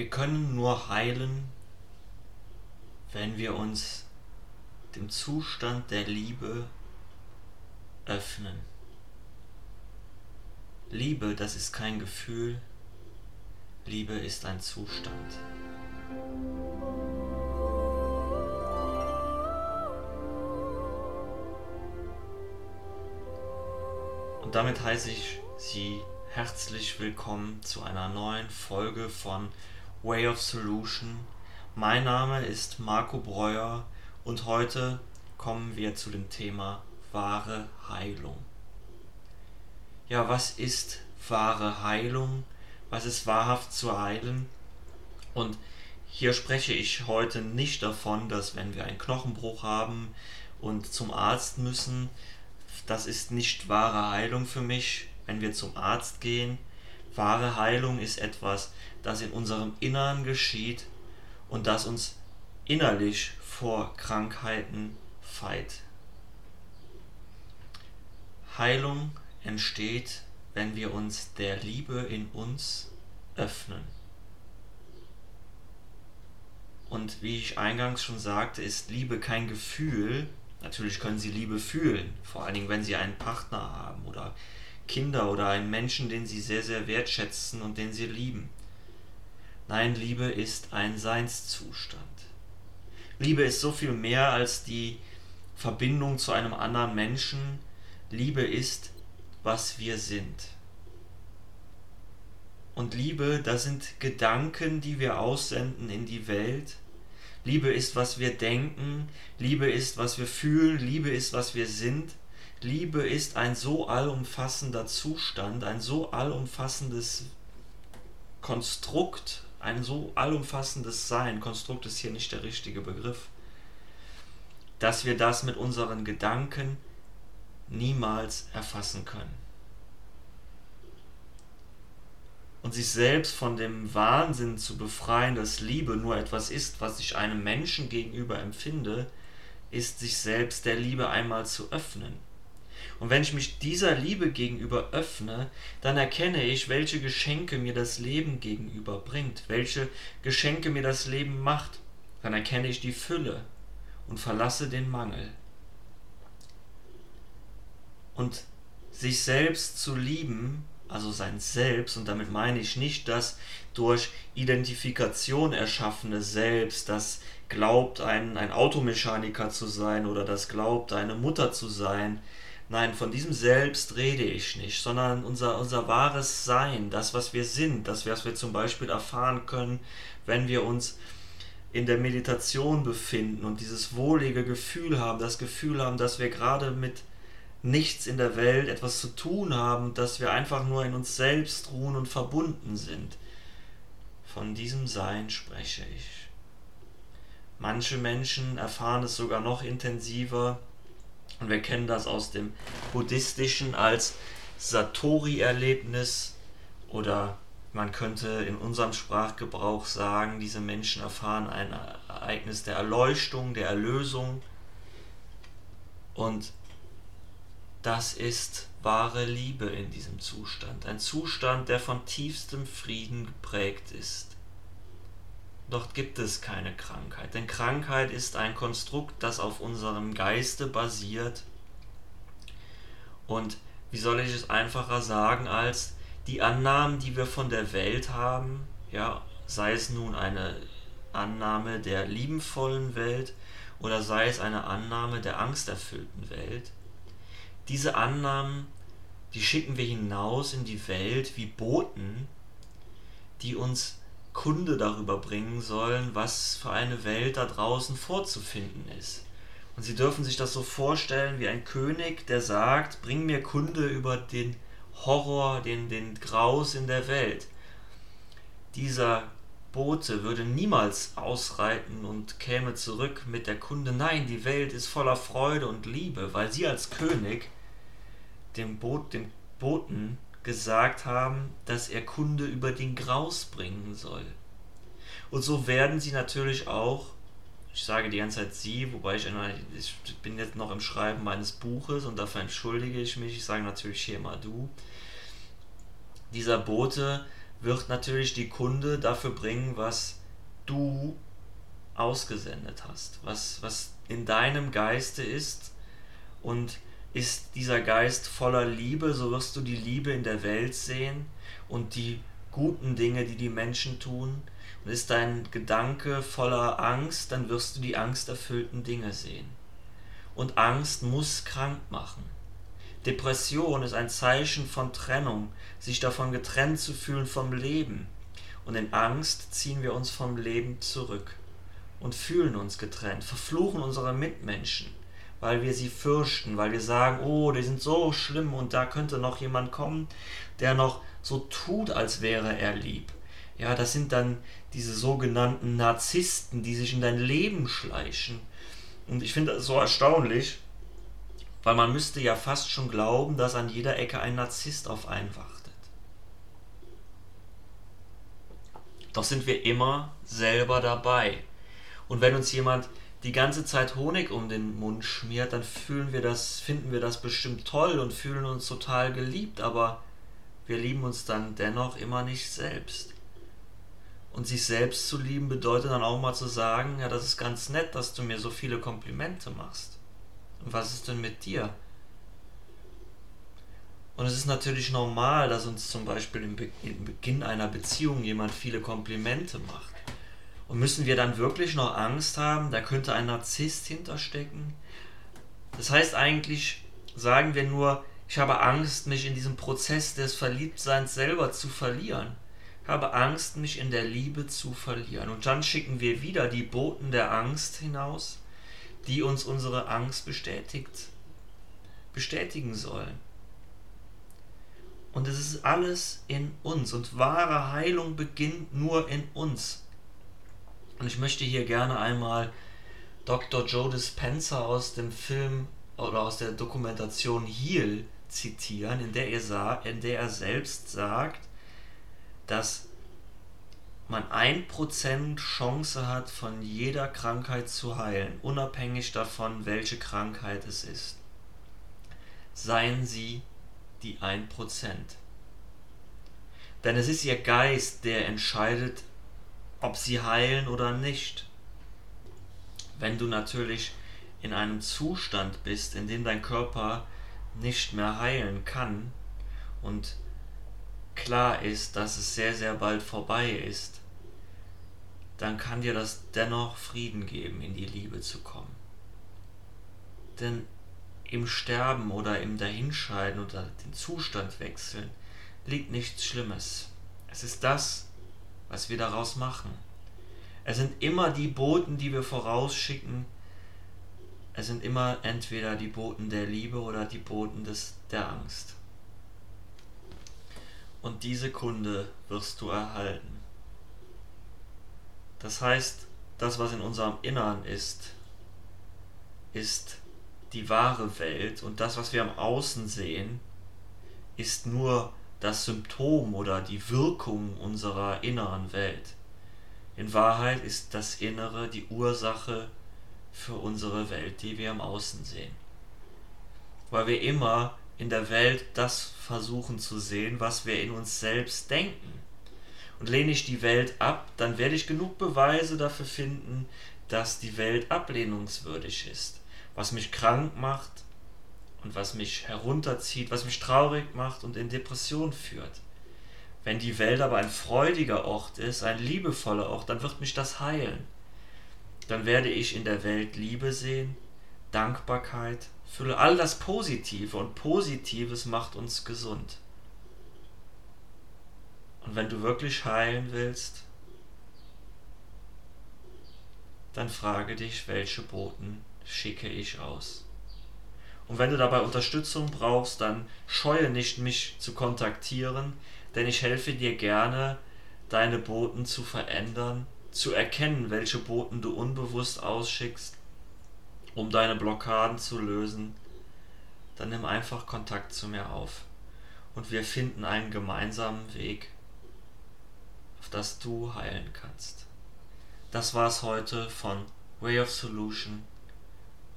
Wir können nur heilen, wenn wir uns dem Zustand der Liebe öffnen. Liebe, das ist kein Gefühl, Liebe ist ein Zustand. Und damit heiße ich Sie herzlich willkommen zu einer neuen Folge von Way of Solution. Mein Name ist Marco Breuer und heute kommen wir zu dem Thema wahre Heilung. Ja, was ist wahre Heilung? Was ist wahrhaft zu heilen? Und hier spreche ich heute nicht davon, dass wenn wir einen Knochenbruch haben und zum Arzt müssen, das ist nicht wahre Heilung für mich, wenn wir zum Arzt gehen. Wahre Heilung ist etwas, das in unserem Innern geschieht und das uns innerlich vor Krankheiten feit. Heilung entsteht, wenn wir uns der Liebe in uns öffnen. Und wie ich eingangs schon sagte, ist Liebe kein Gefühl. Natürlich können Sie Liebe fühlen, vor allen Dingen, wenn Sie einen Partner haben oder Kinder oder einen Menschen, den sie sehr, sehr wertschätzen und den sie lieben. Nein, Liebe ist ein Seinszustand. Liebe ist so viel mehr als die Verbindung zu einem anderen Menschen. Liebe ist, was wir sind. Und Liebe, das sind Gedanken, die wir aussenden in die Welt. Liebe ist, was wir denken. Liebe ist, was wir fühlen. Liebe ist, was wir sind. Liebe ist ein so allumfassender Zustand, ein so allumfassendes Konstrukt, ein so allumfassendes Sein. Konstrukt ist hier nicht der richtige Begriff. Dass wir das mit unseren Gedanken niemals erfassen können. Und sich selbst von dem Wahnsinn zu befreien, dass Liebe nur etwas ist, was ich einem Menschen gegenüber empfinde, ist sich selbst der Liebe einmal zu öffnen und wenn ich mich dieser Liebe gegenüber öffne, dann erkenne ich, welche Geschenke mir das Leben gegenüber bringt, welche Geschenke mir das Leben macht. Dann erkenne ich die Fülle und verlasse den Mangel. Und sich selbst zu lieben, also sein Selbst, und damit meine ich nicht das durch Identifikation erschaffene Selbst, das glaubt, ein, ein Automechaniker zu sein oder das glaubt, eine Mutter zu sein, Nein, von diesem Selbst rede ich nicht, sondern unser, unser wahres Sein, das, was wir sind, das, was wir zum Beispiel erfahren können, wenn wir uns in der Meditation befinden und dieses wohlige Gefühl haben, das Gefühl haben, dass wir gerade mit nichts in der Welt etwas zu tun haben, dass wir einfach nur in uns selbst ruhen und verbunden sind. Von diesem Sein spreche ich. Manche Menschen erfahren es sogar noch intensiver, und wir kennen das aus dem Buddhistischen als Satori-Erlebnis oder man könnte in unserem Sprachgebrauch sagen, diese Menschen erfahren ein Ereignis der Erleuchtung, der Erlösung. Und das ist wahre Liebe in diesem Zustand. Ein Zustand, der von tiefstem Frieden geprägt ist. Dort gibt es keine Krankheit, denn Krankheit ist ein Konstrukt, das auf unserem Geiste basiert. Und wie soll ich es einfacher sagen, als die Annahmen, die wir von der Welt haben, ja, sei es nun eine Annahme der liebenvollen Welt oder sei es eine Annahme der angsterfüllten Welt, diese Annahmen, die schicken wir hinaus in die Welt wie Boten, die uns Kunde darüber bringen sollen, was für eine Welt da draußen vorzufinden ist. Und sie dürfen sich das so vorstellen wie ein König, der sagt, bring mir Kunde über den Horror, den, den Graus in der Welt. Dieser Bote würde niemals ausreiten und käme zurück mit der Kunde. Nein, die Welt ist voller Freude und Liebe, weil sie als König dem, Boot, dem Boten gesagt haben, dass er Kunde über den Graus bringen soll. Und so werden sie natürlich auch, ich sage die ganze Zeit sie, wobei ich, ich bin jetzt noch im Schreiben meines Buches und dafür entschuldige ich mich, ich sage natürlich hier immer du. Dieser Bote wird natürlich die Kunde dafür bringen, was du ausgesendet hast, was, was in deinem Geiste ist und ist dieser Geist voller Liebe, so wirst du die Liebe in der Welt sehen und die guten Dinge, die die Menschen tun. Und ist dein Gedanke voller Angst, dann wirst du die angsterfüllten Dinge sehen. Und Angst muss krank machen. Depression ist ein Zeichen von Trennung, sich davon getrennt zu fühlen vom Leben. Und in Angst ziehen wir uns vom Leben zurück und fühlen uns getrennt, verfluchen unsere Mitmenschen, weil wir sie fürchten, weil wir sagen, oh, die sind so schlimm und da könnte noch jemand kommen, der noch so tut, als wäre er lieb. Ja, das sind dann diese sogenannten Narzissten, die sich in dein Leben schleichen. Und ich finde das so erstaunlich, weil man müsste ja fast schon glauben, dass an jeder Ecke ein Narzisst auf einen wartet. Doch sind wir immer selber dabei. Und wenn uns jemand die ganze Zeit Honig um den Mund schmiert, dann fühlen wir das, finden wir das bestimmt toll und fühlen uns total geliebt, aber wir lieben uns dann dennoch immer nicht selbst. Und sich selbst zu lieben bedeutet dann auch mal zu sagen, ja, das ist ganz nett, dass du mir so viele Komplimente machst. Und was ist denn mit dir? Und es ist natürlich normal, dass uns zum Beispiel im, Be im Beginn einer Beziehung jemand viele Komplimente macht. Und müssen wir dann wirklich noch Angst haben, da könnte ein Narzisst hinterstecken? Das heißt eigentlich, sagen wir nur, ich habe Angst, mich in diesem Prozess des Verliebtseins selber zu verlieren. Ich habe Angst, mich in der Liebe zu verlieren. Und dann schicken wir wieder die Boten der Angst hinaus, die uns unsere Angst bestätigt, bestätigen sollen. Und es ist alles in uns. Und wahre Heilung beginnt nur in uns. Und ich möchte hier gerne einmal Dr. Joe Dispenza aus dem Film oder aus der Dokumentation Heal zitieren, in der er, in der er selbst sagt, dass man 1% Chance hat, von jeder Krankheit zu heilen, unabhängig davon, welche Krankheit es ist. Seien Sie die 1%. Denn es ist Ihr Geist, der entscheidet, ob Sie heilen oder nicht. Wenn du natürlich in einem Zustand bist, in dem dein Körper nicht mehr heilen kann und klar ist, dass es sehr, sehr bald vorbei ist, dann kann dir das dennoch Frieden geben, in die Liebe zu kommen. Denn im Sterben oder im Dahinscheiden oder den Zustand wechseln liegt nichts Schlimmes. Es ist das, was wir daraus machen. Es sind immer die Boten, die wir vorausschicken, es sind immer entweder die Boten der Liebe oder die Boten des, der Angst. Und diese Kunde wirst du erhalten. Das heißt, das, was in unserem Innern ist, ist die wahre Welt und das, was wir am Außen sehen, ist nur das Symptom oder die Wirkung unserer inneren Welt. In Wahrheit ist das Innere die Ursache für unsere Welt, die wir im Außen sehen. Weil wir immer in der Welt das versuchen zu sehen, was wir in uns selbst denken. Und lehne ich die Welt ab, dann werde ich genug Beweise dafür finden, dass die Welt ablehnungswürdig ist. Was mich krank macht und was mich herunterzieht, was mich traurig macht und in Depression führt. Wenn die Welt aber ein freudiger Ort ist, ein liebevoller Ort, dann wird mich das heilen dann werde ich in der Welt Liebe sehen, Dankbarkeit, Fülle, all das Positive und Positives macht uns gesund. Und wenn du wirklich heilen willst, dann frage dich, welche Boten schicke ich aus. Und wenn du dabei Unterstützung brauchst, dann scheue nicht, mich zu kontaktieren, denn ich helfe dir gerne, deine Boten zu verändern zu erkennen, welche Boten du unbewusst ausschickst, um deine Blockaden zu lösen, dann nimm einfach Kontakt zu mir auf. Und wir finden einen gemeinsamen Weg, auf das du heilen kannst. Das war's heute von Way of Solution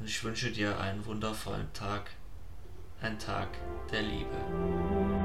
und ich wünsche dir einen wundervollen Tag, ein Tag der Liebe.